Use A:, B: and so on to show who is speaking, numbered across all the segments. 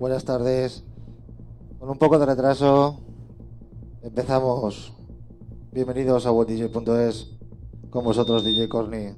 A: buenas tardes. Con un poco de retraso empezamos. Bienvenidos a WhatDJ.es con vosotros DJ Corny.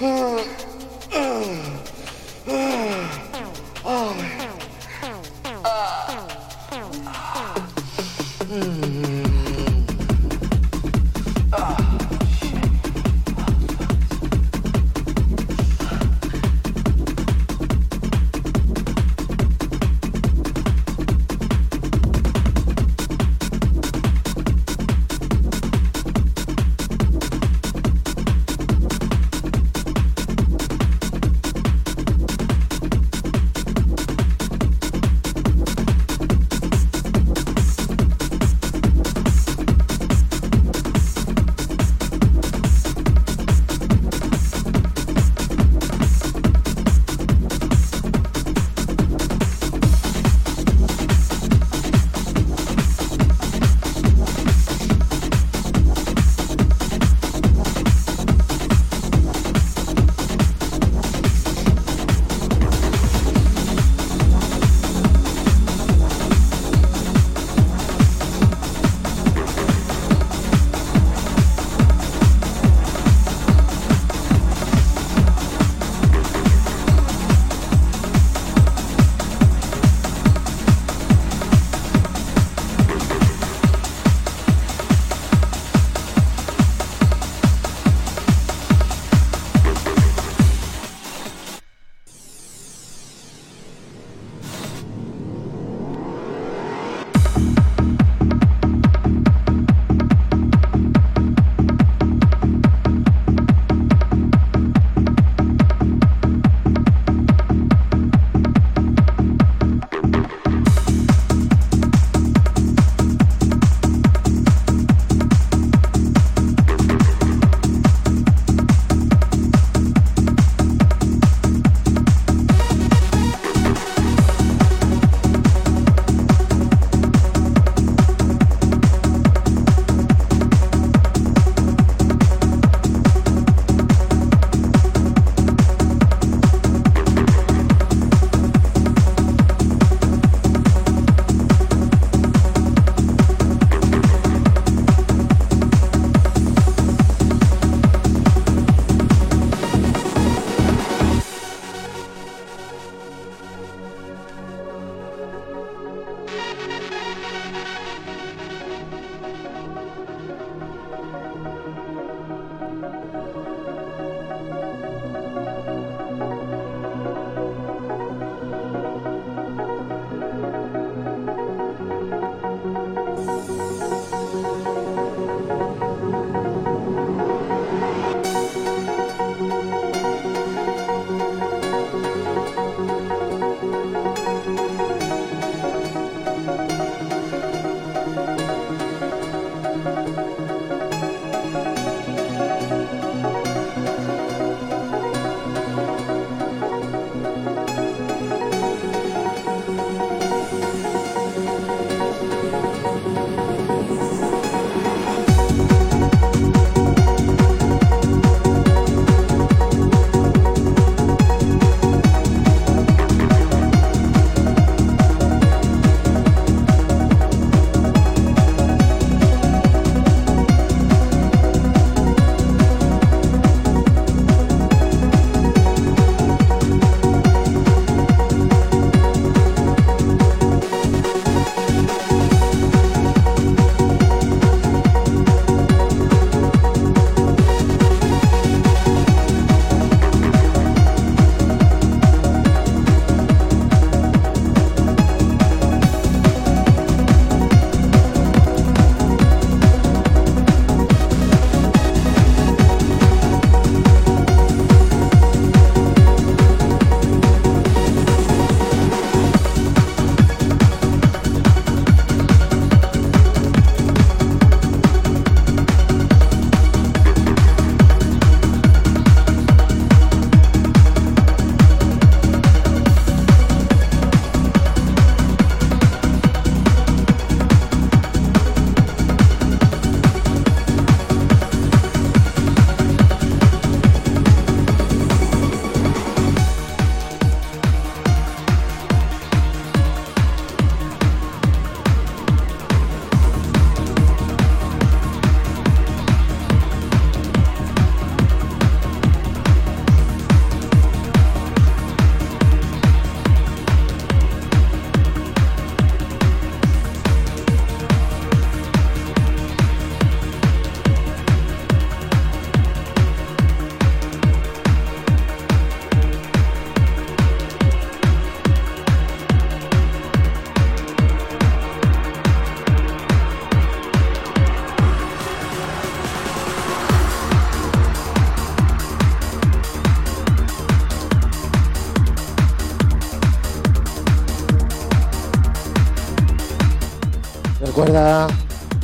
B: 嗯。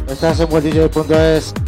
B: Estás en worlddj.es.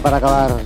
B: para acabar.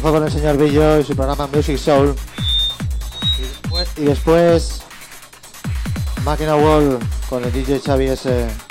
B: Dejo con el señor Billo y su programa Music Soul. Y después, y después Máquina con el DJ Xavi S.